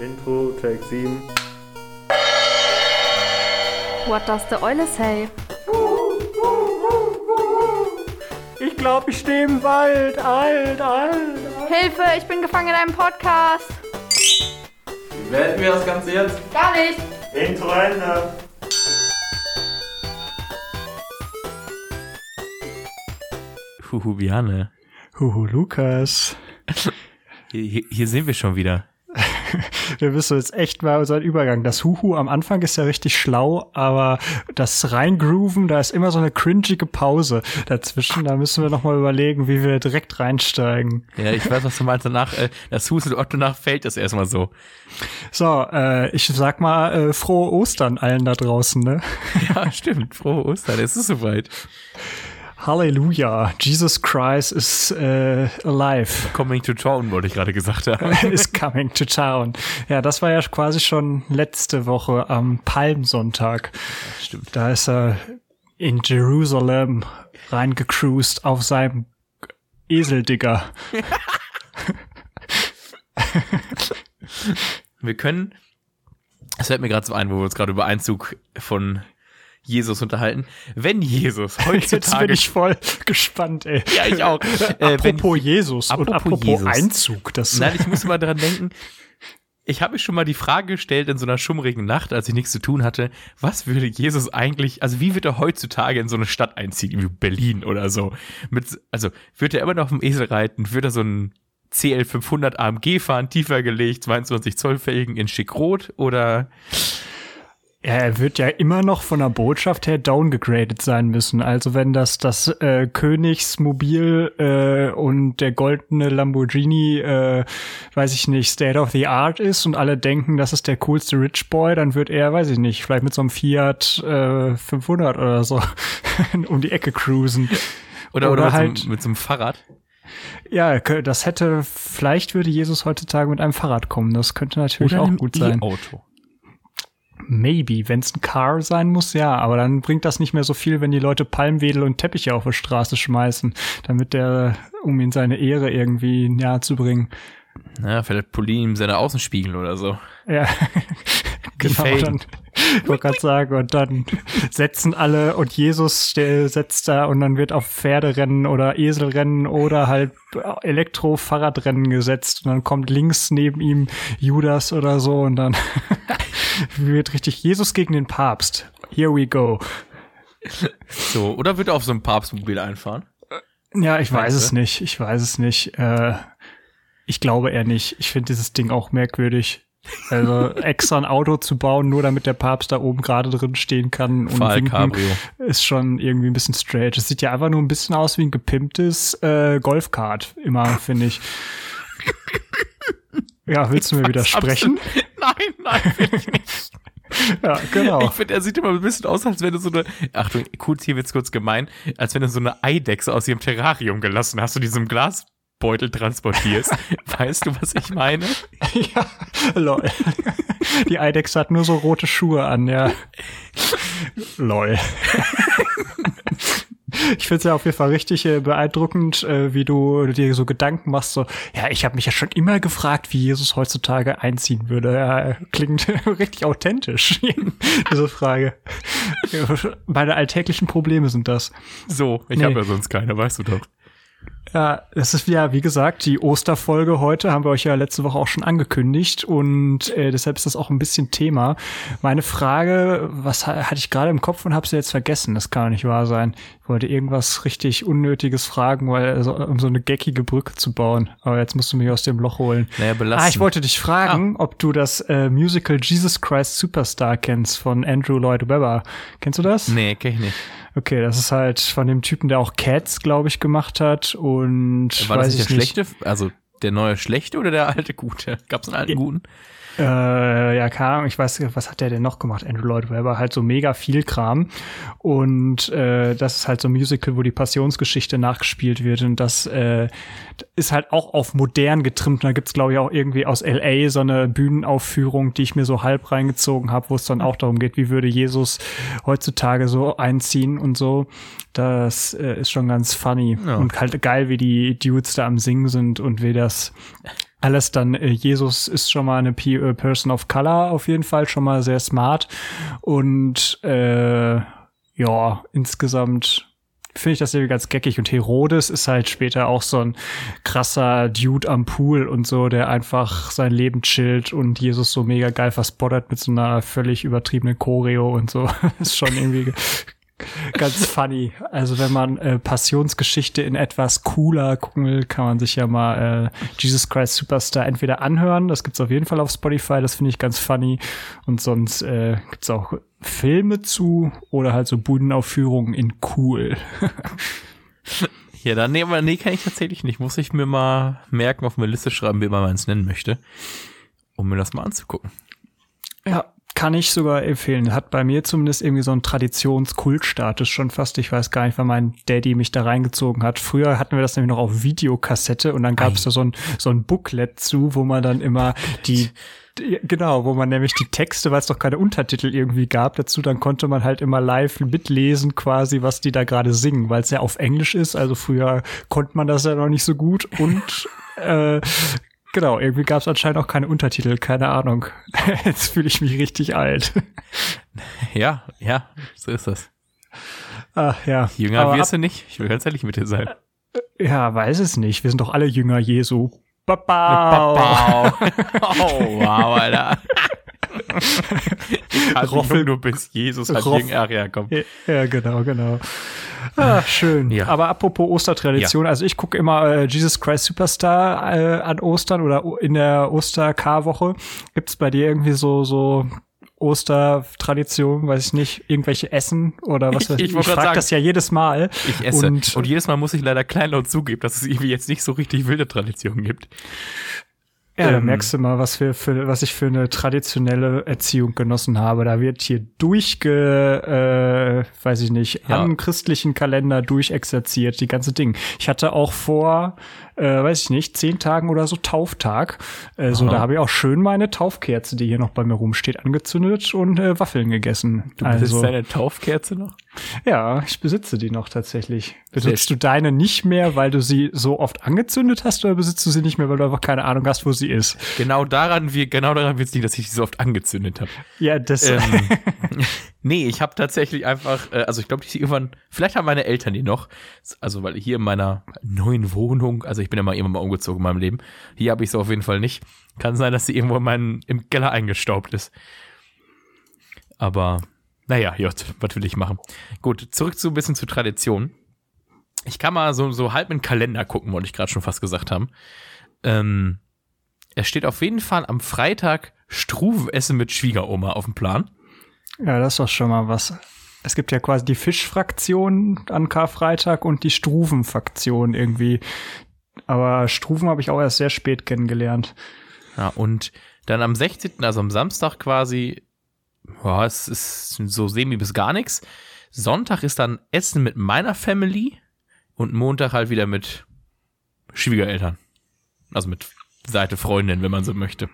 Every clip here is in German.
Intro, Take 7. What does the Eule say? Ich glaube, ich stehe im Wald. Alt, alt, alt. Hilfe, ich bin gefangen in einem Podcast. Wie beenden wir das Ganze jetzt? Gar nicht. Intro Ende. Huhu, Biane. Huhu, Lukas. Hier, hier, hier sind wir schon wieder. Wir müssen jetzt echt mal unseren Übergang. Das Huhu am Anfang ist ja richtig schlau, aber das Reingrooven, da ist immer so eine cringige Pause dazwischen. Da müssen wir nochmal überlegen, wie wir direkt reinsteigen. Ja, ich weiß, was du meinst. Danach, äh, das Husel Otto nach fällt das erstmal so. So, äh, ich sag mal, äh, frohe Ostern allen da draußen, ne? Ja, stimmt. Frohe Ostern, es ist soweit. Halleluja, Jesus Christ is äh, alive. Coming to town, wollte ich gerade gesagt haben. is coming to town. Ja, das war ja quasi schon letzte Woche am Palmsonntag. Stimmt. Da ist er in Jerusalem reingecruised auf seinem Eseldigger. Wir können, es fällt mir gerade so ein, wo wir uns gerade über Einzug von Jesus unterhalten. Wenn Jesus Jetzt heutzutage... bin ich voll gespannt, ey. ja, ich auch. Äh, apropos Jesus und apropos apropos Jesus. Einzug. Das Nein, ich muss mal dran denken. Ich habe mir schon mal die Frage gestellt in so einer schummrigen Nacht, als ich nichts zu tun hatte, was würde Jesus eigentlich, also wie wird er heutzutage in so eine Stadt einziehen, wie Berlin oder so? Mit, also wird er immer noch auf dem Esel reiten? Wird er so ein CL 500 AMG fahren, tiefer gelegt, 22 Zoll Felgen in schick-rot oder er wird ja immer noch von der Botschaft her downgegradet sein müssen. Also wenn das das äh, Königsmobil äh, und der goldene Lamborghini, äh, weiß ich nicht, State of the Art ist und alle denken, das ist der coolste Rich Boy, dann wird er, weiß ich nicht, vielleicht mit so einem Fiat äh, 500 oder so um die Ecke cruisen. oder, oder, Oder mit, halt- so, mit so einem Fahrrad? Ja, das hätte, vielleicht würde Jesus heutzutage mit einem Fahrrad kommen. Das könnte natürlich Oder auch gut sein. E-Auto. Maybe, wenn es ein Car sein muss, ja, aber dann bringt das nicht mehr so viel, wenn die Leute Palmwedel und Teppiche auf die Straße schmeißen, damit der, um ihn seine Ehre irgendwie nahe zu bringen. Ja, vielleicht polieren ihm seine Außenspiegel oder so. Ja, genau. Dann, ich wollte gerade sagen, und dann setzen alle und Jesus setzt da und dann wird auf Pferderennen oder Eselrennen oder halt Elektro-Fahrradrennen gesetzt und dann kommt links neben ihm Judas oder so und dann wird richtig Jesus gegen den Papst. Here we go. So, oder wird er auf so einem Papstmobil einfahren? Ja, ich weiß es nicht. Ich weiß es nicht. Äh, ich glaube eher nicht. Ich finde dieses Ding auch merkwürdig. Also extra ein Auto zu bauen, nur damit der Papst da oben gerade drin stehen kann und Fall winken, Cabrio. ist schon irgendwie ein bisschen strange. Es sieht ja einfach nur ein bisschen aus wie ein gepimptes äh, Golfkart, immer, finde ich. Ja, willst du mir widersprechen? Nein, nein, will ich nicht. Ja, genau. Ich finde, er sieht immer ein bisschen aus, als wenn du so eine, Achtung, kurz, hier wird's kurz gemein, als wenn du so eine Eidechse aus ihrem Terrarium gelassen hast und die in Glasbeutel transportierst. weißt du, was ich meine? ja, lol. Die Eidechse hat nur so rote Schuhe an, ja. lol. Ich finde es ja auf jeden Fall richtig äh, beeindruckend, äh, wie du dir so Gedanken machst. So, ja, ich habe mich ja schon immer gefragt, wie Jesus heutzutage einziehen würde. Ja, klingt richtig authentisch, diese Frage. Meine alltäglichen Probleme sind das. So, ich Nee. habe ja sonst keine, weißt du doch. Ja, das ist ja, wie gesagt, die Osterfolge heute haben wir euch ja letzte Woche auch schon angekündigt und äh, deshalb ist das auch ein bisschen Thema. Meine Frage, was ha- hatte ich gerade im Kopf und habe sie jetzt vergessen? Das kann doch nicht wahr sein. Ich wollte irgendwas richtig Unnötiges fragen, weil also, um so eine geckige Brücke zu bauen. Aber jetzt musst du mich aus dem Loch holen. Naja, belastend. Ah, ich wollte dich fragen, ob du das äh, Musical Jesus Christ Superstar kennst von Andrew Lloyd Webber. Kennst du das? Nee, kenn ich nicht. Okay, das ist halt von dem Typen, der auch Cats, glaube ich, gemacht hat und War das nicht ich der schlechte, also der neue schlechte oder der alte gute? Gab's einen alten guten? Äh, ja, keine Ahnung, ich weiß, was hat der denn noch gemacht? Andrew Lloyd Webber, halt so mega viel Kram. Und äh, das ist halt so ein Musical, wo die Passionsgeschichte nachgespielt wird. Und das äh, ist halt auch auf modern getrimmt. Und da gibt's glaube ich, auch irgendwie aus L.A. so eine Bühnenaufführung, die ich mir so halb reingezogen habe, wo es dann auch darum geht, wie würde Jesus heutzutage so einziehen und so. Das äh, ist schon ganz funny. Ja. Und halt geil, wie die Dudes da am Singen sind und wie das alles dann, äh, Jesus ist schon mal eine P äh, Person of Color auf jeden Fall, schon mal sehr smart. Und äh, ja, insgesamt finde ich das irgendwie ganz geckig. Und Herodes ist halt später auch so ein krasser Dude am Pool und so, der einfach sein Leben chillt und Jesus so mega geil verspottert mit so einer völlig übertriebenen Choreo und so. ist schon irgendwie ganz funny. Also wenn man äh, Passionsgeschichte in etwas cooler gucken will, kann man sich ja mal äh, Jesus Christ Superstar entweder anhören. Das gibt's auf jeden Fall auf Spotify. Das finde ich ganz funny. Und sonst äh, gibt's auch Filme zu oder halt so Budenaufführungen in cool. ja, dann nee, aber nee, kann ich tatsächlich nicht. Muss ich mir mal merken, auf meine Liste schreiben, wie man eins nennen möchte, um mir das mal anzugucken. Ja, kann ich sogar empfehlen. Hat bei mir zumindest irgendwie so einen Traditionskultstatus schon fast. Ich weiß gar nicht, weil mein Daddy mich da reingezogen hat. Früher hatten wir das nämlich noch auf Videokassette und dann gab es da so ein, so ein Booklet zu, wo man dann immer die Genau, wo man nämlich die Texte, weil es doch keine Untertitel irgendwie gab dazu, dann konnte man halt immer live mitlesen quasi, was die da gerade singen, weil es ja auf Englisch ist. Also früher konnte man das ja noch nicht so gut und äh, Genau, irgendwie gab es anscheinend auch keine Untertitel, keine Ahnung. Jetzt fühle ich mich richtig alt. Ja, ja, so ist das. Ach ja. Jünger Aber wirst du nicht. Ich will ganz ehrlich mit dir sein. Ja, weiß es nicht. Wir sind doch alle Jünger Jesu. Babau. Babau. oh, wow, Alter. Roffel, du bist Jesus, hat Jünger, ja, komm. Ja, genau, genau. Ah, schön. Ja. Aber apropos Ostertradition, ja. also ich gucke immer äh, Jesus Christ Superstar äh, an Ostern oder in der Oster-K-Woche. Gibt's bei dir irgendwie so, so Ostertradition, weiß ich nicht, irgendwelche Essen oder was weiß ich. Ich, ich frage das ja jedes Mal. Ich esse. Und, und jedes Mal muss ich leider kleinlaut zugeben, dass es irgendwie jetzt nicht so richtig wilde Traditionen gibt. Ja, da ähm, merkst du mal, was, wir für, was ich für eine traditionelle Erziehung genossen habe. Da wird hier durchge, äh, weiß ich nicht, ja. am christlichen Kalender durchexerziert, die ganze Ding. Ich hatte auch vor, äh, weiß ich nicht, zehn Tagen oder so Tauftag. Äh, so, da habe ich auch schön meine Taufkerze, die hier noch bei mir rumsteht, angezündet und äh, Waffeln gegessen. Du besitzt also, deine Taufkerze noch? Ja, ich besitze die noch tatsächlich. Besitzt du deine nicht mehr, weil du sie so oft angezündet hast, oder besitzt du sie nicht mehr, weil du einfach keine Ahnung hast, wo sie ist? Genau daran, wie, genau daran wird es liegen, dass ich sie so oft angezündet habe. Ja, das. Ähm, nee, ich habe tatsächlich einfach, äh, also ich glaube, die irgendwann, vielleicht haben meine Eltern die noch, also weil hier in meiner neuen Wohnung, also ich bin ja mal irgendwann mal umgezogen in meinem Leben. Hier habe ich es auf jeden Fall nicht. Kann sein, dass sie irgendwo in meinen, im Keller eingestaubt ist. Aber, naja, Jott, was will ich machen? Gut, zurück zu ein bisschen zu Tradition. Ich kann mal so, so halb in den Kalender gucken, wollte ich gerade schon fast gesagt haben. Ähm, es steht auf jeden Fall am Freitag Struvenessen mit Schwiegeroma auf dem Plan. Ja, das ist doch schon mal was. Es gibt ja quasi die Fischfraktion an Karfreitag und die Struvenfraktion irgendwie. Aber Struven habe ich auch erst sehr spät kennengelernt. Ja, und dann am 16., also am Samstag quasi, ja, es ist so semi bis gar nichts. Sonntag ist dann Essen mit meiner Family und Montag halt wieder mit Schwiegereltern. Also mit Seite Freundin, wenn man so möchte.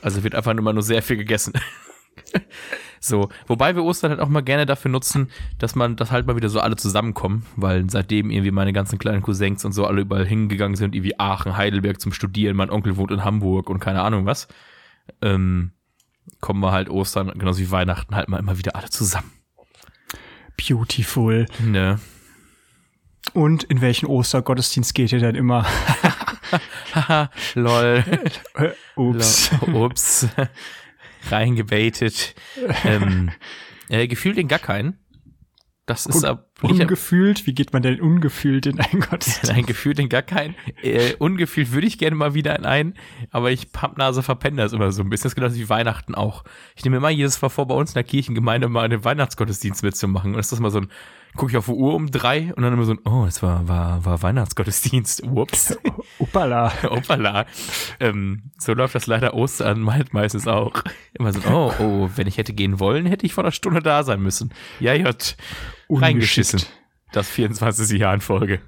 Also wird einfach immer nur sehr viel gegessen. so, wobei wir Ostern halt auch mal gerne dafür nutzen, dass man, das halt mal wieder so alle zusammenkommen, weil seitdem irgendwie meine ganzen kleinen Cousins und so alle überall hingegangen sind, irgendwie Aachen, Heidelberg zum Studieren, mein Onkel wohnt in Hamburg und keine Ahnung was, ähm, kommen wir halt Ostern, genauso wie Weihnachten, halt mal immer wieder alle zusammen. Beautiful. Ne. Und in welchen Ostergottesdienst geht ihr denn immer? Haha, lol. Ups. Ups reingebaitet. ähm, äh, gefühlt in gar keinen. Das ist Un ungefühlt. Wie geht man denn ungefühlt in einen Gottesdienst? Nein, gefühlt in gar keinen. Äh, ungefühlt würde ich gerne mal wieder in einen, aber ich Pappnase verpenne das immer so ein bisschen. Das ist genauso wie Weihnachten auch. Ich nehme immer jedes Mal vor, bei uns in der Kirchengemeinde mal einen Weihnachtsgottesdienst mitzumachen. Und das ist mal so ein, gucke ich auf die Uhr um drei und dann immer so ein, oh, es war, war, war Weihnachtsgottesdienst. Ups. Uppala. Uppala. Ähm, so läuft das leider Ostern halt meistens auch. Immer so, oh, oh, wenn ich hätte gehen wollen, hätte ich vor einer Stunde da sein müssen. Ja, Jott. Reingeschissen. Das 24. Jahr in Folge.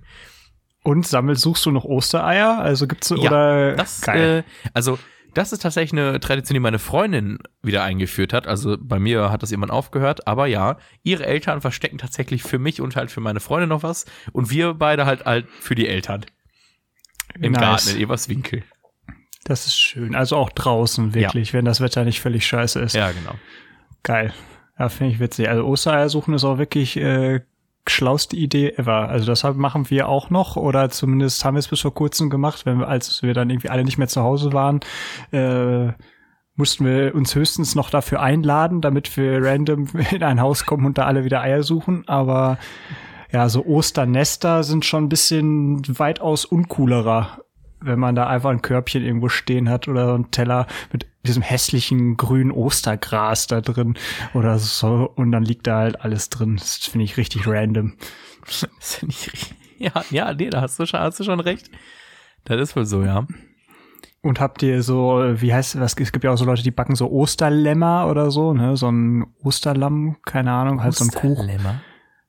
Und sammelst, suchst du noch Ostereier? Also gibt's ja, oder das. Äh, also das ist tatsächlich eine Tradition, die meine Freundin wieder eingeführt hat. Also bei mir hat das jemand aufgehört, aber ja, ihre Eltern verstecken tatsächlich für mich und halt für meine Freundin noch was und wir beide halt halt für die Eltern. Im nice. Garten in Everswinkel. Das ist schön. Also auch draußen wirklich, wenn das Wetter nicht völlig scheiße ist. Ja, genau. Geil. Ja, finde ich witzig. Also Ostereier suchen ist auch wirklich äh, schlauste Idee ever. Also das machen wir auch noch oder zumindest haben wir es bis vor kurzem gemacht, wenn wir, als wir dann irgendwie alle nicht mehr zu Hause waren, äh, mussten wir uns höchstens noch dafür einladen, damit wir random in ein Haus kommen und da alle wieder Eier suchen. Aber ja, so Osternester sind schon ein bisschen weitaus uncoolerer, wenn man da einfach ein Körbchen irgendwo stehen hat oder so einen Teller mit diesem hässlichen grünen Ostergras da drin oder so und dann liegt da halt alles drin. Das finde ich richtig random. Das finde ich richtig- Ja, ja, nee, da hast du schon, hast du schon recht. Das ist wohl so, ja. Und habt ihr so, wie heißt was? Es gibt ja auch so Leute, die backen so Osterlämmer oder so, ne? So ein Osterlamm, keine Ahnung, halt so ein Kuchen. Osterlämmer.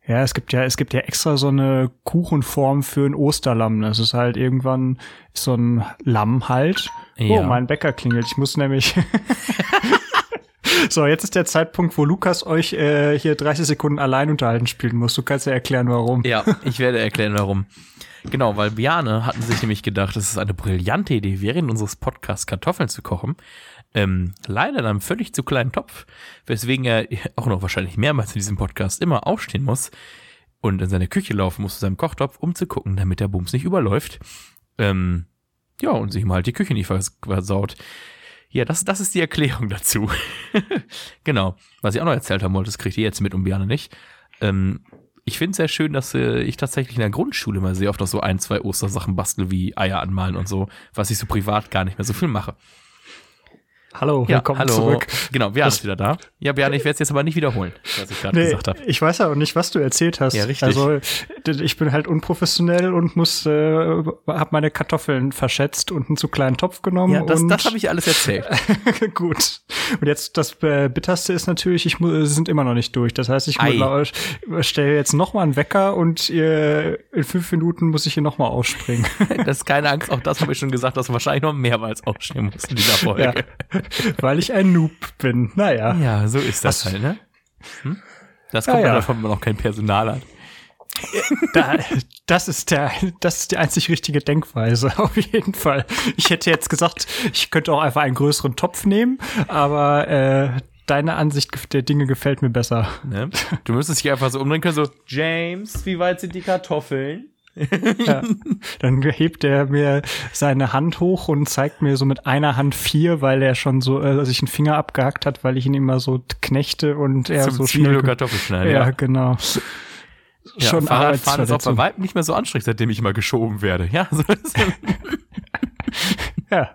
Ja, es gibt ja, es gibt ja extra so eine Kuchenform für ein Osterlamm. Das ist halt irgendwann so ein Lamm halt. Ja. Oh, mein Bäcker klingelt. Ich muss nämlich. so, jetzt ist der Zeitpunkt, wo Lukas euch äh, hier 30 Sekunden allein unterhalten spielen muss. Du kannst ja erklären, warum. Ja, ich werde erklären, warum. Genau, weil Biane hatten sich nämlich gedacht, es eine brillante Idee wäre, in unseres Podcasts Kartoffeln zu kochen. Ähm, leider in einem völlig zu kleinen Topf, weswegen er auch noch wahrscheinlich mehrmals in diesem Podcast immer aufstehen muss und in seine Küche laufen muss zu seinem Kochtopf, um zu gucken, damit der Bums nicht überläuft. Ähm, ja, und sich mal halt die Küche nicht vers- versaut. Ja, das, das ist die Erklärung dazu. genau. Was ich auch noch erzählt haben wollte, das kriegt ihr jetzt mit und Biane nicht. Ähm, ich finde es sehr schön, dass äh, ich tatsächlich in der Grundschule mal sehr oft noch so ein, zwei Ostersachen bastel, wie Eier anmalen und so, was ich so privat gar nicht mehr so viel mache. Hallo, Ja, willkommen hallo. zurück. Genau, Das- ist wieder da. Ja, Biane, ich werde es jetzt aber nicht wiederholen, was ich gerade Nee, gesagt habe. ich weiß ja auch nicht, was du erzählt hast. Ja, richtig. Also ich bin halt unprofessionell und muss, äh, hab meine Kartoffeln verschätzt und einen zu kleinen Topf genommen. Ja, das, das habe ich alles erzählt. Gut. Und jetzt das äh, bitterste ist natürlich, ich mu- sie sind immer noch nicht durch. Das heißt, ich Ei. stelle jetzt noch mal einen Wecker und äh, in fünf Minuten muss ich hier noch mal ausspringen. Das ist keine Angst, auch das habe ich schon gesagt, dass du wahrscheinlich noch mehrmals aufstehen musst in dieser Folge. ja, weil ich ein Noob bin. Naja. Ja, so ist das Was- halt, ne? Hm? Das kommt ja, ja. davon, wenn man noch kein Personal hat. Da, das ist der, das ist die einzig richtige Denkweise, auf jeden Fall. Ich hätte jetzt gesagt, ich könnte auch einfach einen größeren Topf nehmen, aber äh, deine Ansicht der Dinge gefällt mir besser. Ne? Du müsstest dich einfach so umdrehen können, so, James, wie weit sind die Kartoffeln? Ja. Dann hebt er mir seine Hand hoch und zeigt mir so mit einer Hand vier, weil er schon so äh, sich einen Finger abgehackt hat, weil ich ihn immer so knechte und er Zum so Zwiebel- schnell. und Kartoffelschneiden, ja, ja. genau. Ja, schon Fahrradfahren ist auch bei. Weitem nicht mehr so anstrengend, seitdem ich mal geschoben werde. Ja, so ist Ja,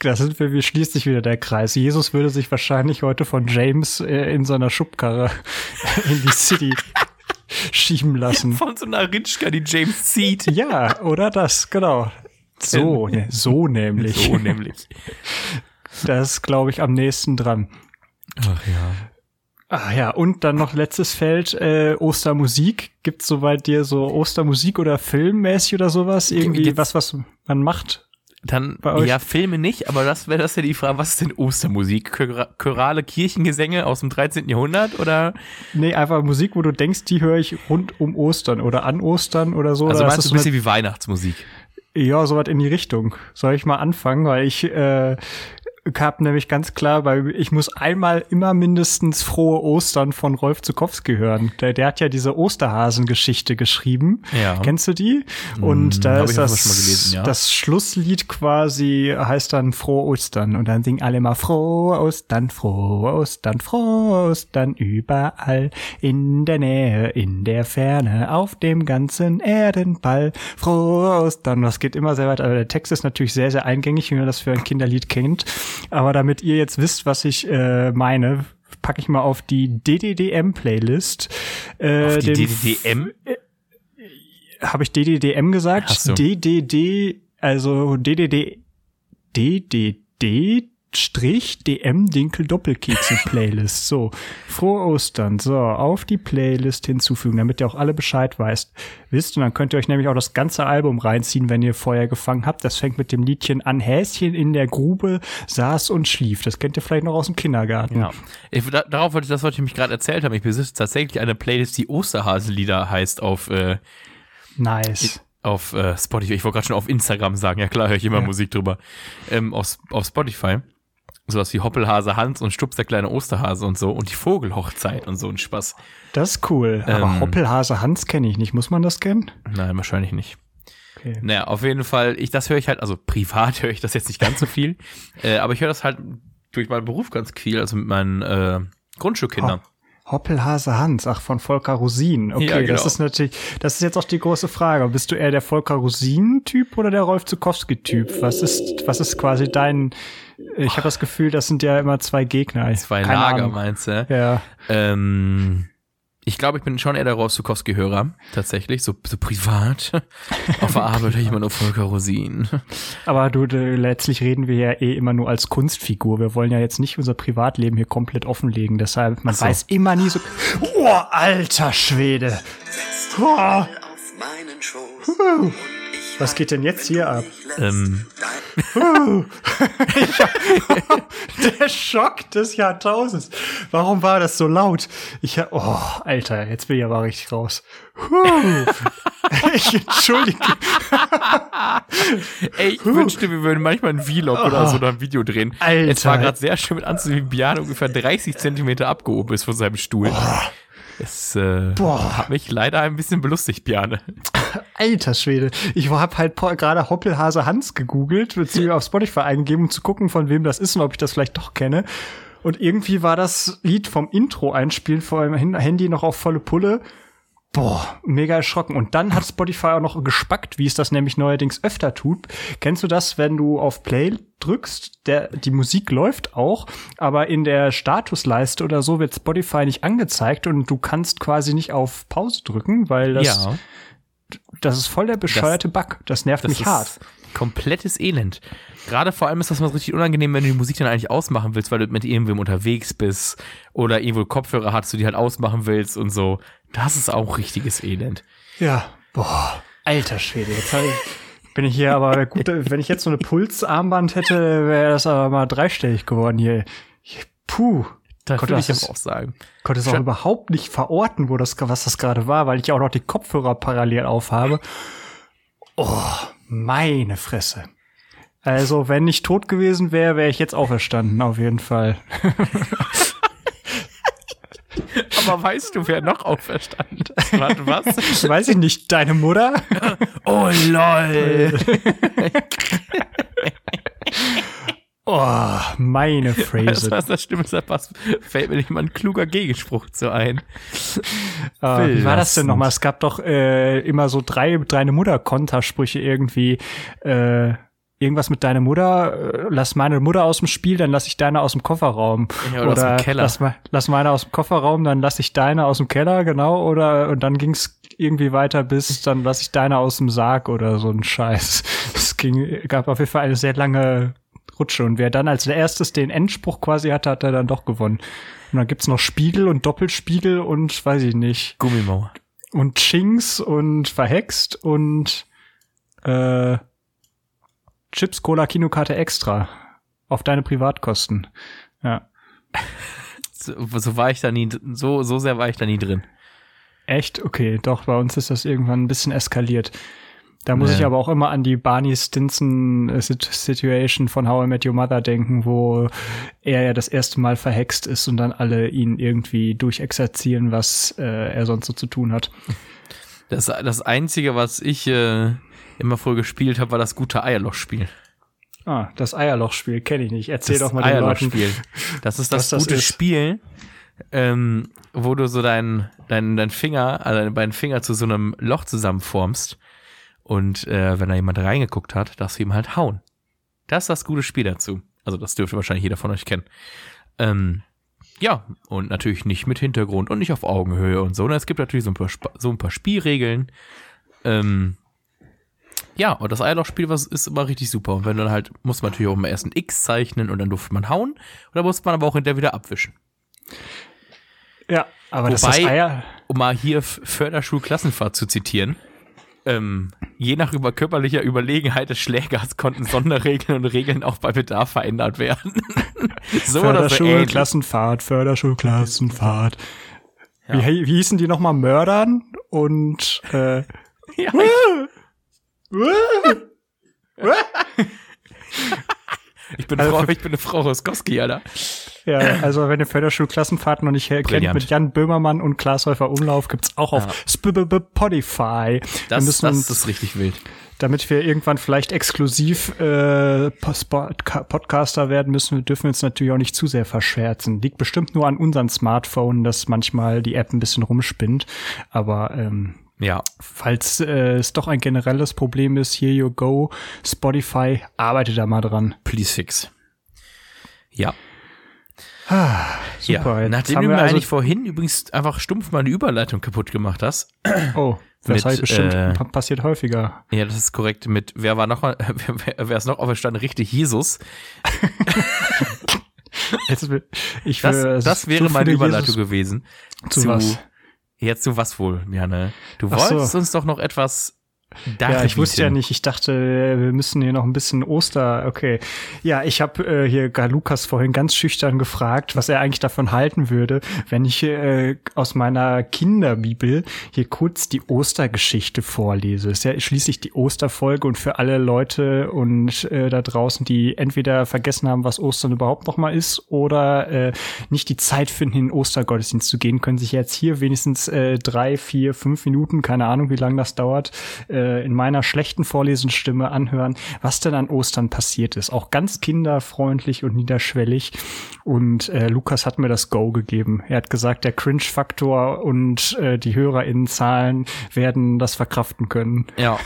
da sind wir, wie schließt sich wieder der Kreis. Jesus würde sich wahrscheinlich heute von James äh, in seiner Schubkarre in die City schieben lassen. von so einer Ritschka, die James zieht. Ja, oder das, genau. So, ne, so nämlich. So nämlich. Das glaube ich, am nächsten dran. Ach ja. Ah ja, und dann noch letztes Feld, äh, Ostermusik. Gibt's soweit dir so Ostermusik oder filmmäßig oder sowas? Irgendwie Jetzt- was, was man macht? Dann, Bei euch? ja, Filme nicht, aber das wäre das ja die Frage, was ist denn Ostermusik? Chora- Chorale Kirchengesänge aus dem 13. Jahrhundert oder? Nee, einfach Musik, wo du denkst, die höre ich rund um Ostern oder an Ostern oder so. Also oder meinst du ein bisschen wie Weihnachtsmusik? Ja, sowas in die Richtung. Soll ich mal anfangen, weil ich äh, hab nämlich ganz klar, weil ich muss einmal immer mindestens frohe Ostern von Rolf Zukowski hören. Der, der hat ja diese Osterhasen-Geschichte geschrieben. Ja. Kennst du die? Und da hab ist das, gelesen, ja. das Schlusslied quasi heißt dann Frohe Ostern. Und dann singen alle mal Frohe Ostern, Frohe Ostern, Frohe Ostern überall in der Nähe, in der Ferne, auf dem ganzen Erdenball. Frohe Ostern. Das geht immer sehr weit. Aber der Text ist natürlich sehr, sehr eingängig, wie man das für ein Kinderlied kennt. Aber damit ihr jetzt wisst, was ich äh, meine, packe ich mal auf die DDDM-Playlist. Äh, Auf die DDDM? habe ich DDDM gesagt? Ach so. DDD, also DDD, DDD Strich DM Dinkel Doppelkekse Playlist. So, frohe Ostern. So, auf die Playlist hinzufügen, damit ihr auch alle Bescheid weißt, wisst. Und dann könnt ihr euch nämlich auch das ganze Album reinziehen, wenn ihr Feuer gefangen habt. Das fängt mit dem Liedchen an. Häschen in der Grube saß und schlief. Das kennt ihr vielleicht noch aus dem Kindergarten. Ja. Ich, da, darauf wollte ich, das wollte ich mich gerade erzählt haben. Ich besitze tatsächlich eine Playlist, die Osterhasenlieder heißt auf, äh, Nice. auf äh, Spotify, ich wollte gerade schon auf Instagram sagen, ja klar, höre ich immer Ja. Musik drüber. Ähm, auf, auf Spotify. Sowas wie Hoppelhase Hans und Stups der kleine Osterhase und so und die Vogelhochzeit und so ein Spaß. Das ist cool. Aber Ähm. Hoppelhase Hans kenne ich nicht. Muss man das kennen? Nein, wahrscheinlich nicht. Okay. Naja, auf jeden Fall, ich, das höre ich halt, also privat höre ich das jetzt nicht ganz so viel, äh, aber ich höre das halt durch meinen Beruf ganz viel, also mit meinen äh, Grundschulkindern. Hoppelhase Hans, ach, von Volker Rosin. Okay, Ja, genau. das ist natürlich, das ist jetzt auch die große Frage. Bist du eher der Volker Rosin-Typ oder der Rolf Zukowski-Typ? Was ist, was ist quasi dein, ich habe das Gefühl, das sind ja immer zwei Gegner. Zwei Keine Lager, Ahnung. meinst du? Ja. Ähm, ich glaube, ich bin schon eher der Rostukowski-Hörer, tatsächlich, so, so privat. Auf der Arbeit höre ich immer nur Volker Rosin. Aber du, du, letztlich reden wir ja eh immer nur als Kunstfigur. Wir wollen ja jetzt nicht unser Privatleben hier komplett offenlegen. Deshalb, man so. weiß immer nie so. Oh, alter Schwede. Oh, auf meinen Schoß. Was geht denn jetzt hier ab? Ähm, Der Schock des Jahrtausends. Warum war das so laut? Ich hab, oh, Alter, jetzt bin ich aber richtig raus. Huh. ich entschuldige. ey, ich wünschte, wir würden manchmal ein Vlog oder so oder ein Video drehen. Alter. Es war gerade sehr schön mit anzusehen, wie Biane ungefähr 30 Zentimeter abgehoben ist von seinem Stuhl. Es äh, Boah. hat mich leider ein bisschen belustigt, Biane. Alter Schwede. Ich hab halt gerade Hoppelhase Hans gegoogelt, beziehungsweise auf Spotify eingegeben, um zu gucken, von wem das ist und ob ich das vielleicht doch kenne. Und irgendwie war das Lied vom Intro einspielen vor meinem Handy noch auf volle Pulle. Boah, mega erschrocken. Und dann hat Spotify auch noch gespackt, wie es das nämlich neuerdings öfter tut. Kennst du das, wenn du auf Play drückst, der, die Musik läuft auch, aber in der Statusleiste oder so wird Spotify nicht angezeigt und du kannst quasi nicht auf Pause drücken, weil das, ja, das ist voll der bescheuerte Bug. Das nervt das mich hart. komplettes Elend. Gerade vor allem ist das mal richtig unangenehm, wenn du die Musik dann eigentlich ausmachen willst, weil du mit irgendwem unterwegs bist oder irgendwo Kopfhörer hast, du die halt ausmachen willst und so. Das ist auch richtiges Elend. Ja. Boah, alter Schwede. Jetzt hab ich, bin ich hier aber gut, wenn ich jetzt so eine Pulsarmband hätte, wäre das aber mal dreistellig geworden hier. Puh. Da würde ich das auch sagen. konnte es auch überhaupt nicht verorten, wo das, was das gerade war, weil ich auch noch die Kopfhörer parallel aufhabe. Oh, meine Fresse. Also, wenn ich tot gewesen wäre, wäre ich jetzt auferstanden, auf jeden Fall. Aber weißt du, wer noch auferstanden ist? Warte, was? Weiß ich nicht, deine Mutter? Oh lol. Oh, meine Phrase. was das Stimme sagt, was fällt mir nicht mal ein kluger Gegenspruch zu ein. Äh, wie war das denn nochmal? Es gab doch äh, immer so drei deine Mutter Kontersprüche irgendwie. Äh, irgendwas mit deiner Mutter, äh, lass meine Mutter aus dem Spiel, dann lass ich deine aus dem Kofferraum. Ja, oder aus dem Keller. Lass, lass meine aus dem Kofferraum, dann lass ich deine aus dem Keller, genau. Oder und dann ging's irgendwie weiter bis dann lass ich deine aus dem Sarg oder so ein Scheiß. Es ging, gab auf jeden Fall eine sehr lange Rutsche. Und wer dann als erstes den Endspruch quasi hatte, hat er dann doch gewonnen. Und dann gibt's noch Spiegel und Doppelspiegel und weiß ich nicht Gummimauer. und Chinks und verhext und äh, Chips Cola Kinokarte extra auf deine Privatkosten. Ja, So, so war ich da nie, so, so sehr war ich da nie drin. echt? Okay, doch, bei uns ist das irgendwann ein bisschen eskaliert. Da muss Nee. ich aber auch immer an die Barney Stinson äh, Sit- Situation von How I Met Your Mother denken, wo er ja das erste Mal verhext ist und dann alle ihn irgendwie durchexerzieren, was äh, er sonst so zu tun hat. Das, das Einzige, was ich äh, immer früher gespielt habe, war das gute Eierlochspiel. Ah, das Eierlochspiel kenne ich nicht. Erzähl das doch mal den Leuten. Eierlochspiel. Das ist das das gute ist. Spiel, ähm, wo du so deinen dein, dein Finger, also deine beiden Finger zu so einem Loch zusammenformst. Und äh, wenn da jemand reingeguckt hat, darfst du ihm halt hauen. Das ist das gute Spiel dazu. Also das dürfte wahrscheinlich jeder von euch kennen. Ähm, ja, und natürlich nicht mit Hintergrund und nicht auf Augenhöhe und so. Und es gibt natürlich so ein paar, so ein paar Spielregeln. Ähm, ja, und das Eierlochspiel was ist immer richtig super. Und wenn dann halt, muss man natürlich auch immer erst ein X zeichnen und dann durfte man hauen. Und dann muss man aber auch hinterher wieder abwischen. Ja, aber das Wobei- ist Eier. Um mal hier Förderschulklassenfahrt zu zitieren. Ähm, je nach über körperlicher Überlegenheit des Schlägers konnten Sonderregeln und Regeln auch bei Bedarf verändert werden. so oder so ähnlich. Klassenfahrt, Förderschulklassenfahrt. Wie, wie hießen die nochmal? Mördern und äh, Ja, Ich bin, Also Frau, ich bin eine Frau Roskowski, Alter. Ja, also wenn ihr Förderschulklassenfahrt noch nicht kennt mit Jan Böhmermann und Klaas Häufer Umlauf, gibt's auch auf Spotify. Das, müssen das ist richtig wild. damit wir irgendwann vielleicht exklusiv äh, Podca- Podcaster werden müssen, wir dürfen wir uns natürlich auch nicht zu sehr verschwärzen. Liegt bestimmt nur an unseren Smartphone, dass manchmal die App ein bisschen rumspinnt. Aber ähm, Ja, falls äh, es doch ein generelles Problem ist, here you go, Spotify, arbeitet da mal dran. please fix. Ja. Super, ja. Nachdem du mir also- eigentlich vorhin übrigens einfach stumpf meine Überleitung kaputt gemacht hast. Oh, das Mit, bestimmt äh, pa- passiert häufiger. Ja, das ist korrekt. Mit wer war noch, wer, wer, wer ist noch auferstanden? Richtig, Jesus. Jetzt, ich Das, das wäre meine Überleitung Jesus- gewesen. Zu was? Ja, zu was wohl, Janne? Du Ach so. wolltest uns doch noch etwas Ja, ich wusste ja nicht. Ich dachte, wir müssen hier noch ein bisschen Oster. Okay. Ja, ich habe äh, hier gar Lukas vorhin ganz schüchtern gefragt, was er eigentlich davon halten würde, wenn ich äh, aus meiner Kinderbibel hier kurz die Ostergeschichte vorlese. ist ja schließlich die Osterfolge und für alle Leute und äh, da draußen, die entweder vergessen haben, was Ostern überhaupt noch mal ist oder äh, nicht die Zeit finden, in den Ostergottesdienst zu gehen, können sich jetzt hier wenigstens äh, drei, vier, fünf Minuten, keine Ahnung, wie lange das dauert, äh, in meiner schlechten Vorlesenstimme anhören, was denn an Ostern passiert ist. Auch ganz kinderfreundlich und niederschwellig. Und äh, Lukas hat mir das Go gegeben. Er hat gesagt, der Cringe-Faktor und äh, die HörerInnenzahlen werden das verkraften können. Ja,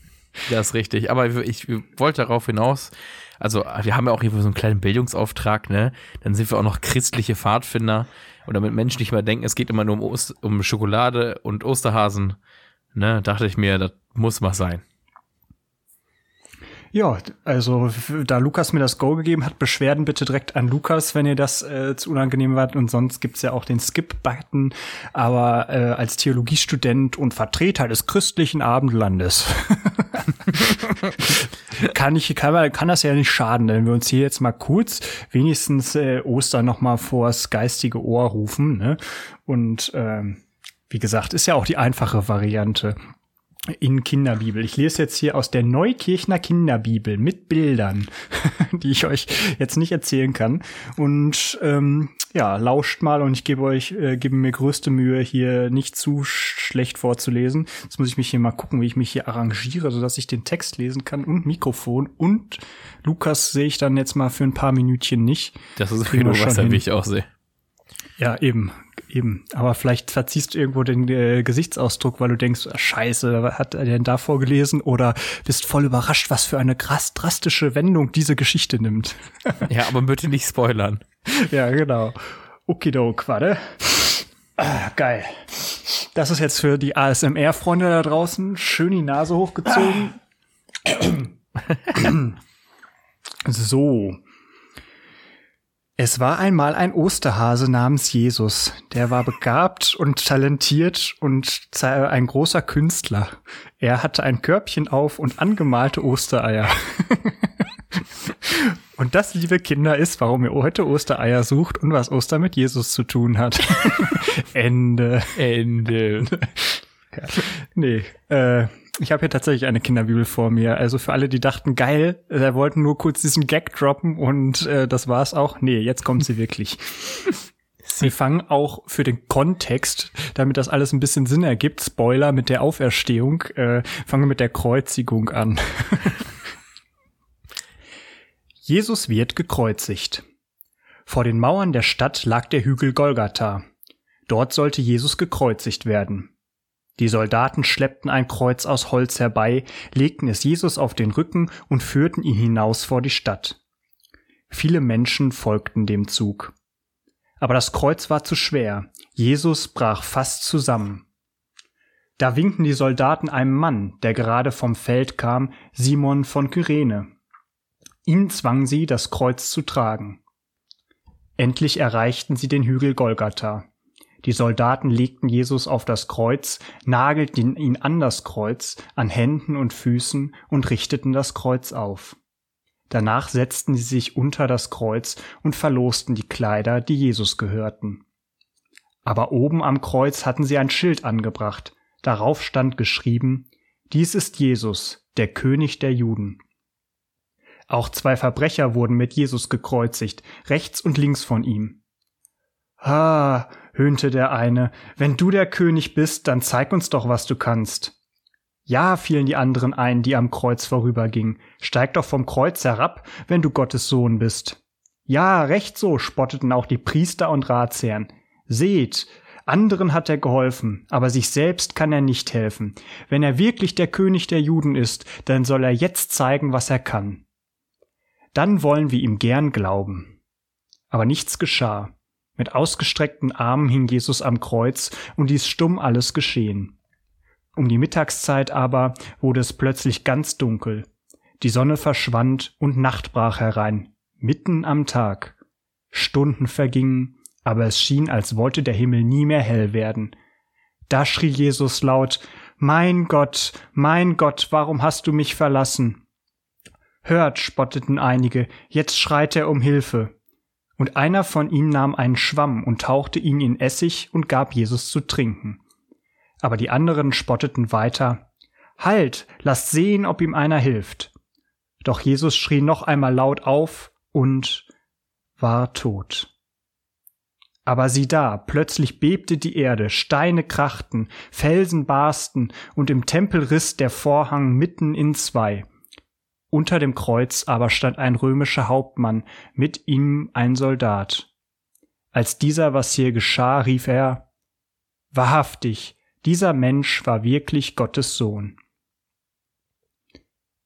das ist richtig. Aber ich wollte darauf hinaus, also wir haben ja auch hier so einen kleinen Bildungsauftrag, ne? Dann sind wir auch noch christliche Pfadfinder. Und damit Menschen nicht mehr denken, es geht immer nur um, Ost um Schokolade und Osterhasen, ne? Dachte ich mir, das muss mal sein. Ja, also da Lukas mir das Go gegeben hat, Beschwerden bitte direkt an Lukas, wenn ihr das äh, zu unangenehm wart. Und sonst gibt's ja auch den Skip-Button. Aber äh, als Theologiestudent und Vertreter des christlichen Abendlandes kann ich kann, kann das ja nicht schaden, wenn wir uns hier jetzt mal kurz wenigstens äh, Ostern noch mal vors geistige Ohr rufen. Ne? Und ähm, wie gesagt, ist ja auch die einfache Variante in Kinderbibel. Ich lese jetzt hier aus der Neukirchner Kinderbibel mit Bildern, die ich euch jetzt nicht erzählen kann. Und ähm, ja, lauscht mal und ich gebe euch, äh, gebe mir größte Mühe, hier nicht zu sch schlecht vorzulesen. Jetzt muss ich mich hier mal gucken, wie ich mich hier arrangiere, sodass ich den Text lesen kann und Mikrofon. Und Lukas sehe ich dann jetzt mal für ein paar Minütchen nicht. Das ist genau, was schon wie hin. Ja, eben, eben. Aber vielleicht verziehst du irgendwo den äh, Gesichtsausdruck, weil du denkst, ah, scheiße, was hat er denn da vorgelesen? Oder bist voll überrascht, was für eine krass drastische Wendung diese Geschichte nimmt. Ja, aber bitte nicht spoilern. ja, genau. Okidok, warte. Ah, geil. Das ist jetzt für die ASMR-Freunde da draußen. Schön die Nase hochgezogen. so. Es war einmal ein Osterhase namens Jesus. Der war begabt und talentiert und ein großer Künstler. Er hatte ein Körbchen auf und angemalte Ostereier. und das, liebe Kinder, ist, warum ihr heute Ostereier sucht und was Ostern mit Jesus zu tun hat. Ende. Ende. Nee, äh, ich habe hier tatsächlich eine Kinderbibel vor mir. Also für alle, die dachten, geil, äh, wollten nur kurz diesen Gag droppen und äh, das war's auch. Nee, jetzt kommt sie wirklich. Wir fangen auch für den Kontext, damit das alles ein bisschen Sinn ergibt, Spoiler mit der Auferstehung, äh, fangen wir mit der Kreuzigung an. Jesus wird gekreuzigt. Vor den Mauern der Stadt lag der Hügel Golgatha. Dort sollte Jesus gekreuzigt werden. Die Soldaten schleppten ein Kreuz aus Holz herbei, legten es Jesus auf den Rücken und führten ihn hinaus vor die Stadt. Viele Menschen folgten dem Zug. Aber das Kreuz war zu schwer. Jesus brach fast zusammen. Da winkten die Soldaten einem Mann, der gerade vom Feld kam, Simon von Kyrene. Ihn zwangen sie, das Kreuz zu tragen. Endlich erreichten sie den Hügel Golgatha. Die Soldaten legten Jesus auf das Kreuz, nagelten ihn an das Kreuz, an Händen und Füßen und richteten das Kreuz auf. Danach setzten sie sich unter das Kreuz und verlosten die Kleider, die Jesus gehörten. Aber oben am Kreuz hatten sie ein Schild angebracht. Darauf stand geschrieben, dies ist Jesus, der König der Juden. Auch zwei Verbrecher wurden mit Jesus gekreuzigt, rechts und links von ihm. Ha, höhnte der eine, wenn du der König bist, dann zeig uns doch, was du kannst. Ja, fielen die anderen ein, die am Kreuz vorübergingen. Steig doch vom Kreuz herab, wenn du Gottes Sohn bist. Ja, recht so, spotteten auch die Priester und Ratsherren. Seht, anderen hat er geholfen, aber sich selbst kann er nicht helfen. Wenn er wirklich der König der Juden ist, dann soll er jetzt zeigen, was er kann. Dann wollen wir ihm gern glauben. Aber nichts geschah. Mit ausgestreckten Armen hing Jesus am Kreuz und ließ stumm alles geschehen. Um die Mittagszeit aber wurde es plötzlich ganz dunkel. Die Sonne verschwand und Nacht brach herein, mitten am Tag. Stunden vergingen, aber es schien, als wollte der Himmel nie mehr hell werden. Da schrie Jesus laut, Mein Gott, mein Gott, warum hast du mich verlassen? Hört, spotteten einige, jetzt schreit er um Hilfe. Und einer von ihnen nahm einen Schwamm und tauchte ihn in Essig und gab Jesus zu trinken aber die anderen spotteten weiter Halt, lasst sehen, ob ihm einer hilft. Doch Jesus schrie noch einmal laut auf und war tot. Aber sieh da, plötzlich bebte die Erde, Steine krachten, Felsen barsten, und im Tempel riss der Vorhang mitten in zwei. Unter dem Kreuz aber stand ein römischer Hauptmann, mit ihm ein Soldat. Als dieser, was hier geschah, rief er Wahrhaftig, dieser Mensch war wirklich Gottes Sohn.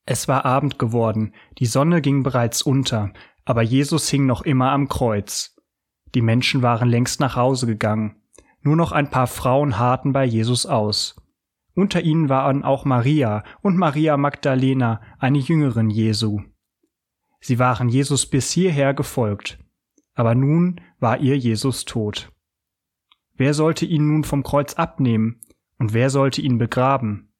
Es war Abend geworden, die Sonne ging bereits unter, aber Jesus hing noch immer am Kreuz. Die Menschen waren längst nach Hause gegangen. Nur noch ein paar Frauen harrten bei Jesus aus. Unter ihnen waren auch Maria und Maria Magdalena, eine Jüngerin Jesu. Sie waren Jesus bis hierher gefolgt, aber nun war ihr Jesus tot. Wer sollte ihn nun vom Kreuz abnehmen? Und wer sollte ihn begraben?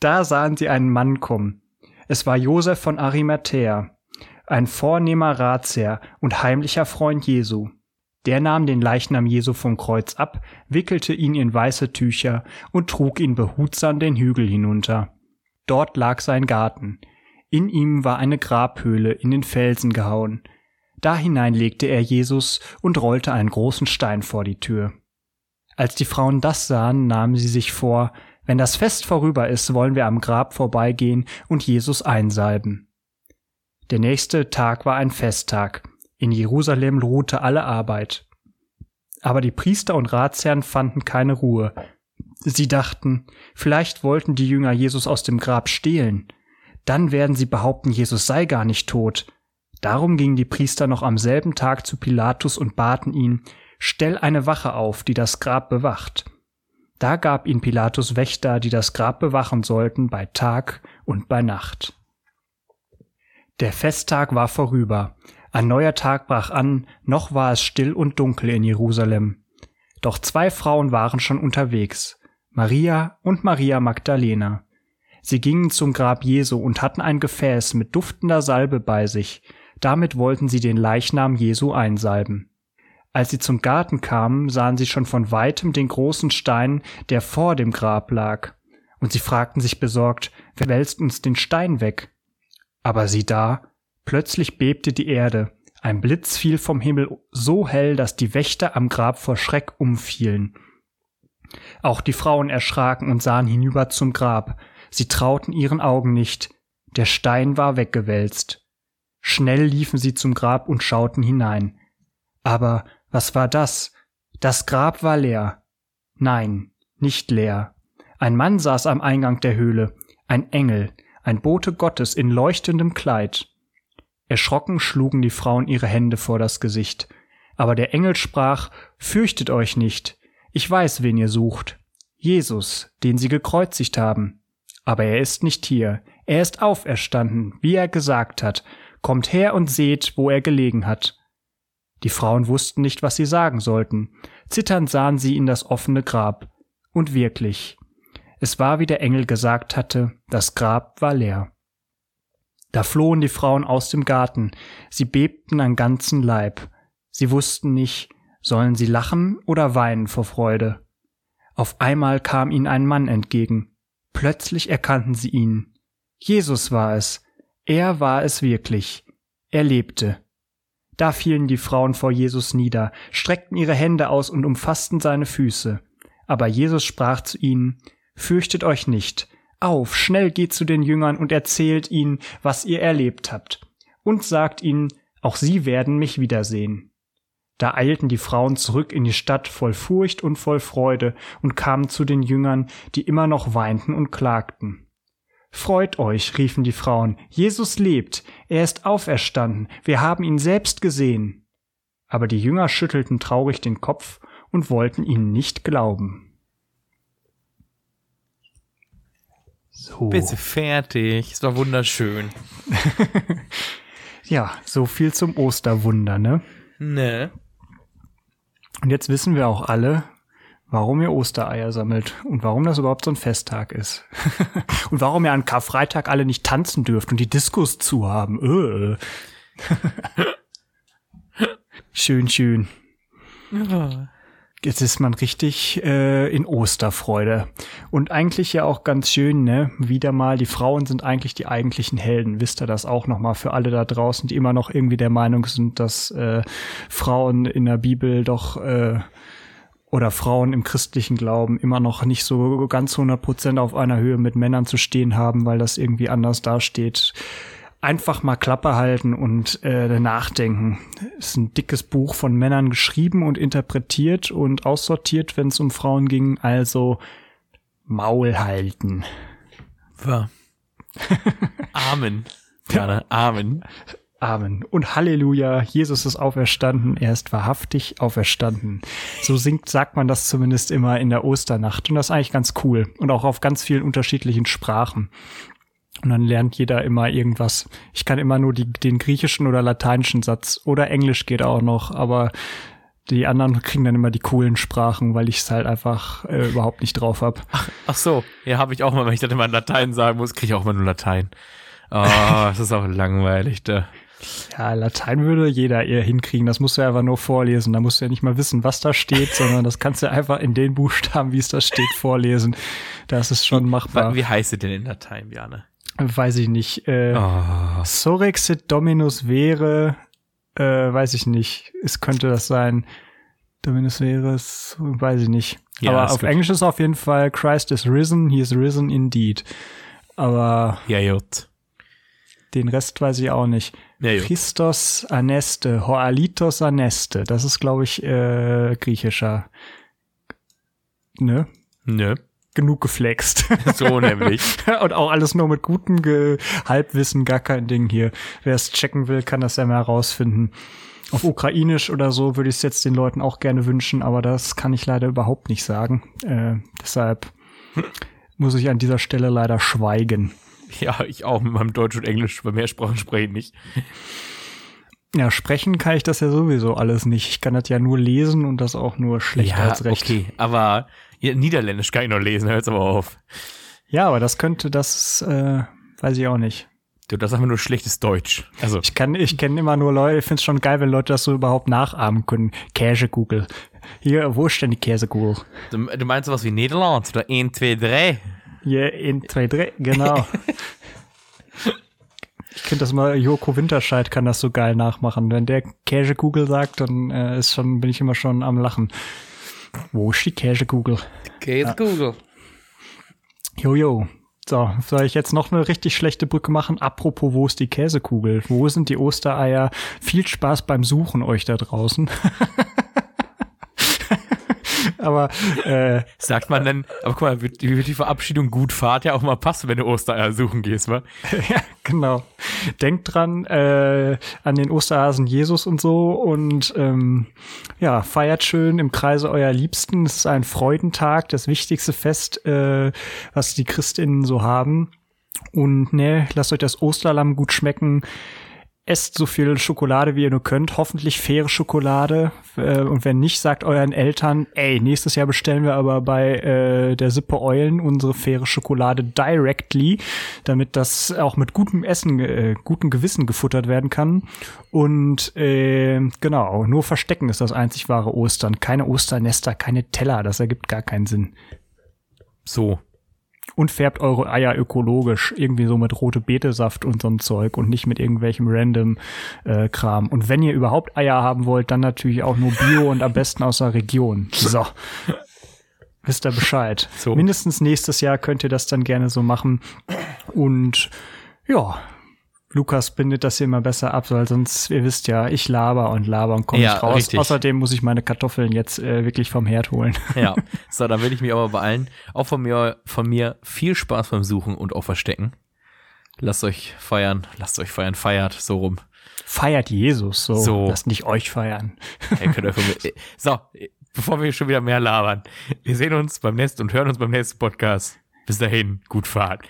Da sahen sie einen Mann kommen. Es war Josef von Arimathäa, ein vornehmer Ratsherr und heimlicher Freund Jesu. Der nahm den Leichnam Jesu vom Kreuz ab, wickelte ihn in weiße Tücher und trug ihn behutsam den Hügel hinunter. Dort lag sein Garten. In ihm war eine Grabhöhle in den Felsen gehauen. Da hinein legte er Jesus und rollte einen großen Stein vor die Tür. Als die Frauen das sahen, nahmen sie sich vor, wenn das Fest vorüber ist, wollen wir am Grab vorbeigehen und Jesus einsalben. Der nächste Tag war ein Festtag. In Jerusalem ruhte alle Arbeit. Aber die Priester und Ratsherren fanden keine Ruhe. Sie dachten, vielleicht wollten die Jünger Jesus aus dem Grab stehlen. Dann werden sie behaupten, Jesus sei gar nicht tot. Darum gingen die Priester noch am selben Tag zu Pilatus und baten ihn, Stell eine Wache auf, die das Grab bewacht. Da gab ihn Pilatus Wächter, die das Grab bewachen sollten bei Tag und bei Nacht. Der Festtag war vorüber. Ein neuer Tag brach an, noch war es still und dunkel in Jerusalem. Doch zwei Frauen waren schon unterwegs, Maria und Maria Magdalena. Sie gingen zum Grab Jesu und hatten ein Gefäß mit duftender Salbe bei sich, damit wollten sie den Leichnam Jesu einsalben. Als sie zum Garten kamen, sahen sie schon von weitem den großen Stein, der vor dem Grab lag, und sie fragten sich besorgt, wer wälzt uns den Stein weg? Aber sieh da, plötzlich bebte die Erde, ein Blitz fiel vom Himmel so hell, dass die Wächter am Grab vor Schreck umfielen. Auch die Frauen erschraken und sahen hinüber zum Grab, sie trauten ihren Augen nicht, der Stein war weggewälzt. Schnell liefen sie zum Grab und schauten hinein. Aber was war das? Das Grab war leer. Nein, nicht leer. Ein Mann saß am Eingang der Höhle, ein Engel, ein Bote Gottes in leuchtendem Kleid. Erschrocken schlugen die Frauen ihre Hände vor das Gesicht. Aber der Engel sprach, Fürchtet euch nicht, ich weiß, wen ihr sucht. Jesus, den sie gekreuzigt haben. Aber er ist nicht hier, er ist auferstanden, wie er gesagt hat. Kommt her und seht, wo er gelegen hat. Die Frauen wussten nicht, was sie sagen sollten. Zitternd sahen sie in das offene Grab. Und wirklich, es war, wie der Engel gesagt hatte, das Grab war leer. Da flohen die Frauen aus dem Garten, sie bebten an ganzen Leib. Sie wussten nicht, sollen sie lachen oder weinen vor Freude. Auf einmal kam ihnen ein Mann entgegen. Plötzlich erkannten sie ihn. Jesus war es. Er war es wirklich. Er lebte. Da fielen die Frauen vor Jesus nieder, streckten ihre Hände aus und umfassten seine Füße. Aber Jesus sprach zu ihnen, Fürchtet euch nicht. Auf, schnell geht zu den Jüngern und erzählt ihnen, was ihr erlebt habt. Und sagt ihnen, auch sie werden mich wiedersehen. Da eilten die Frauen zurück in die Stadt voll Furcht und voll Freude und kamen zu den Jüngern, die immer noch weinten und klagten. Freut euch, riefen die Frauen, Jesus lebt, er ist auferstanden, wir haben ihn selbst gesehen. Aber die Jünger schüttelten traurig den Kopf und wollten ihnen nicht glauben. So. Bist du fertig? Es war wunderschön. Ja, so viel zum Osterwunder, ne? Ne? Und jetzt wissen wir auch alle, warum ihr Ostereier sammelt und warum das überhaupt so ein Festtag ist. und warum ihr an Karfreitag alle nicht tanzen dürft und die Diskos zu haben. Öh. schön, schön. Jetzt ist man richtig äh, in Osterfreude. Und eigentlich ja auch ganz schön, ne? Wieder mal, die Frauen sind eigentlich die eigentlichen Helden. Wisst ihr das auch nochmal für alle da draußen, die immer noch irgendwie der Meinung sind, dass äh, Frauen in der Bibel doch äh, oder Frauen im christlichen Glauben immer noch nicht so ganz 100 Prozent auf einer Höhe mit Männern zu stehen haben, weil das irgendwie anders dasteht einfach mal Klappe halten und äh, nachdenken. Ist ein dickes Buch von Männern geschrieben und interpretiert und aussortiert, wenn es um Frauen ging. Also Maul halten. War. Amen. Gerne. Amen. Amen. Und Halleluja, Jesus ist auferstanden, er ist wahrhaftig auferstanden. So singt, sagt man das zumindest immer in der Osternacht. Und das ist eigentlich ganz cool. Und auch auf ganz vielen unterschiedlichen Sprachen. Und dann lernt jeder immer irgendwas. Ich kann immer nur die, den griechischen oder lateinischen Satz oder Englisch geht auch noch, aber die anderen kriegen dann immer die coolen Sprachen, weil ich es halt einfach äh, überhaupt nicht drauf hab. Ach, ach so, ja, habe ich auch mal, wenn ich dann immer in Latein sagen muss, kriege ich auch immer nur Latein. Oh, das ist auch langweilig, da. Ja, Latein würde jeder eher hinkriegen. Das musst du einfach nur vorlesen. Da musst du ja nicht mal wissen, was da steht, sondern das kannst du einfach in den Buchstaben, wie es da steht, vorlesen. Das ist schon machbar. Wie heißt es denn in Latein, Bjane? Weiß ich nicht. Äh, Oh. Sorexit Dominus wäre, äh, weiß ich nicht. Es könnte das sein. Dominus wäre, es, weiß ich nicht. Ja, Aber auf gut. Englisch ist auf jeden Fall Christ is risen, he is risen indeed. Aber Ja, den Rest weiß ich auch nicht. Ja. Christos aneste, hoalitos aneste. Das ist, glaube ich, äh, griechischer. Ne? Nö. Genug geflext. So nämlich. Und auch alles nur mit gutem Ge Halbwissen, gar kein Ding hier. Wer es checken will, kann das ja mal herausfinden. Auf Ukrainisch oder so würde ich es jetzt den Leuten auch gerne wünschen, aber das kann ich leider überhaupt nicht sagen. Äh, deshalb muss ich an dieser Stelle leider schweigen. Ja, ich auch mit meinem Deutsch und Englisch, bei mehr Sprachen spreche ich nicht. Ja, sprechen kann ich das ja sowieso alles nicht. Ich kann das ja nur lesen und das auch nur schlechter ja, als recht. okay, aber ja, Niederländisch kann ich noch lesen, hört's aber auf. Ja, aber das könnte, das äh, weiß ich auch nicht. Du, das ist einfach nur schlechtes Deutsch. Also, Ich kann, ich kenne immer nur Leute, ich finde es schon geil, wenn Leute das so überhaupt nachahmen können. Käsekugel. Hier, wo ist denn die Käsekugel? du, du meinst sowas wie Niederland oder 1, 2, 3? Hier in zwei, drei, genau. ich finde das mal, Joko Winterscheid kann das so geil nachmachen. Wenn der Käsekugel sagt, dann äh, ist schon, bin ich immer schon am Lachen. Wo ist die Käsekugel? Käsekugel. Jojo. So, soll ich jetzt noch eine richtig schlechte Brücke machen? Apropos, wo ist die Käsekugel? Wo sind die Ostereier? Viel Spaß beim Suchen euch da draußen. Aber äh, Sagt man denn, aber guck mal, wird, wie wird die Verabschiedung gut Fahrt ja auch mal passen, wenn du Ostereier suchen gehst, wa? ja, genau. Denkt dran äh, an den Osterhasen Jesus und so und ähm, ja, feiert schön im Kreise eurer Liebsten. Es ist ein Freudentag, das wichtigste Fest, äh, was die Christinnen so haben. Und ne, lasst euch das Osterlamm gut schmecken. Esst so viel Schokolade, wie ihr nur könnt. Hoffentlich faire Schokolade. Äh, und wenn nicht, sagt euren Eltern, ey, nächstes Jahr bestellen wir aber bei äh, der Sippe Eulen unsere faire Schokolade directly, damit das auch mit gutem Essen, äh, gutem Gewissen gefuttert werden kann. Und äh, genau, nur Verstecken ist das einzig wahre Ostern. Keine Osternester, keine Teller. Das ergibt gar keinen Sinn. So. Und färbt eure Eier ökologisch, irgendwie so mit rote Betesaft und so ein Zeug und nicht mit irgendwelchem random äh, Kram. Und wenn ihr überhaupt Eier haben wollt, dann natürlich auch nur Bio und am besten aus der Region. So. Wisst ihr Bescheid. So. Mindestens nächstes Jahr könnt ihr das dann gerne so machen. Und ja, Lukas bindet das hier immer besser ab, weil sonst, ihr wisst ja, ich laber und laber und komme Ja, nicht raus. richtig. Außerdem muss ich meine Kartoffeln jetzt äh, wirklich vom Herd holen. Ja, so, dann will ich mich aber beeilen. Auch von mir, von mir viel Spaß beim Suchen und auch Verstecken. Lasst euch feiern, lasst euch feiern, feiert, so rum. Feiert Jesus so. So. Lasst nicht euch feiern. Hey, könnt ihr von mir, so, bevor wir schon wieder mehr labern. Wir sehen uns beim nächsten und hören uns beim nächsten Podcast. Bis dahin, gut Fahrt.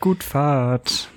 Gut Fahrt.